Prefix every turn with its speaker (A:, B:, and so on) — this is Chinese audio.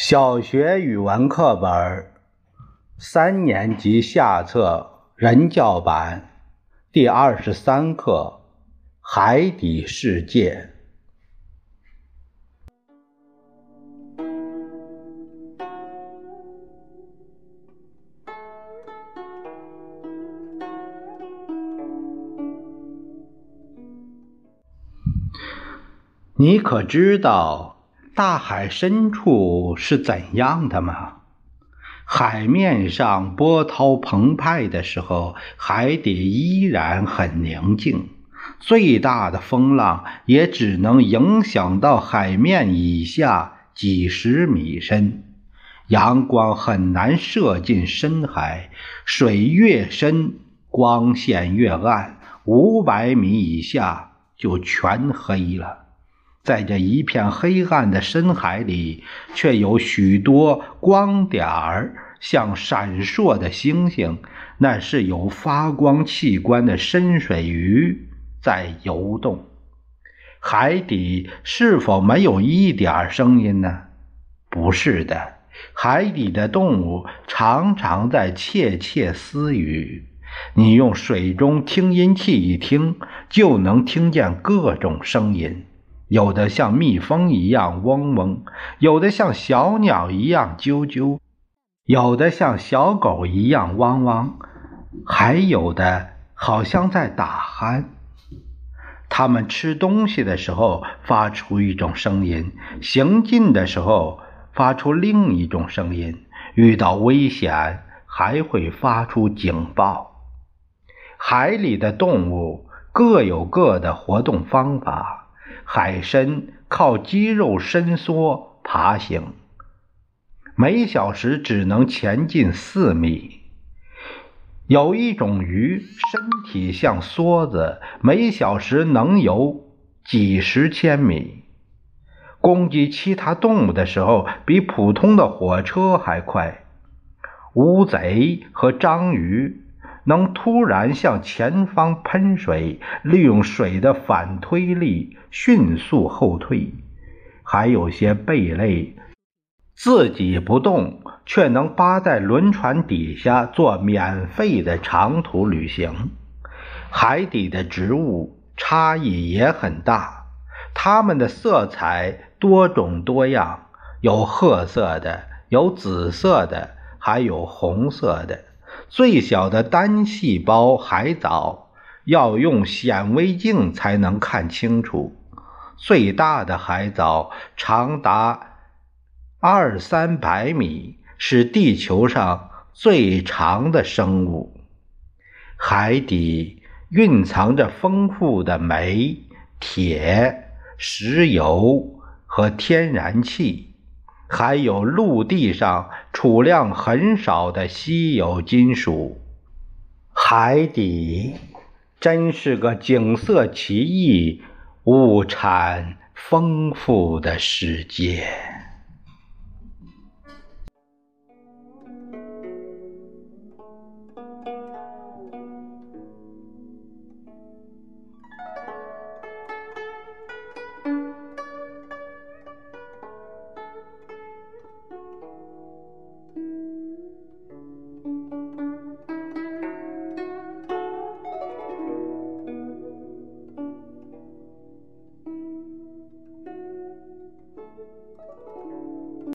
A: 小学语文课本三年级下册人教版第二十三课《海底世界》。你可知道？大海深处是怎样的吗？海面上波涛澎湃的时候，海底依然很宁静。最大的风浪也只能影响到海面以下几十米深。阳光很难射进深海，水越深，光线越暗，五百米以下就全黑了。在这一片黑暗的深海里，却有许多光点儿，像闪烁的星星。那是有发光器官的深水鱼在游动。海底是否没有一点声音呢？不是的，海底的动物常常在窃窃私语。你用水中听音器一听，就能听见各种声音。有的像蜜蜂一样嗡嗡，有的像小鸟一样啾啾，有的像小狗一样汪汪，还有的好像在打鼾。它们吃东西的时候发出一种声音，行进的时候发出另一种声音，遇到危险还会发出警报。海里的动物各有各的活动方法。海参靠肌肉伸缩爬行，每小时只能前进四米。有一种鱼身体像梭子，每小时能游几十千米，攻击其他动物的时候比普通的火车还快。乌贼和章鱼。能突然向前方喷水，利用水的反推力迅速后退。还有些贝类自己不动，却能扒在轮船底下做免费的长途旅行。海底的植物差异也很大，它们的色彩多种多样，有褐色的，有紫色的，还有红色的。最小的单细胞海藻要用显微镜才能看清楚，最大的海藻长达二三百米，是地球上最长的生物。海底蕴藏着丰富的煤、铁、石油和天然气。还有陆地上储量很少的稀有金属，海底真是个景色奇异、物产丰富的世界。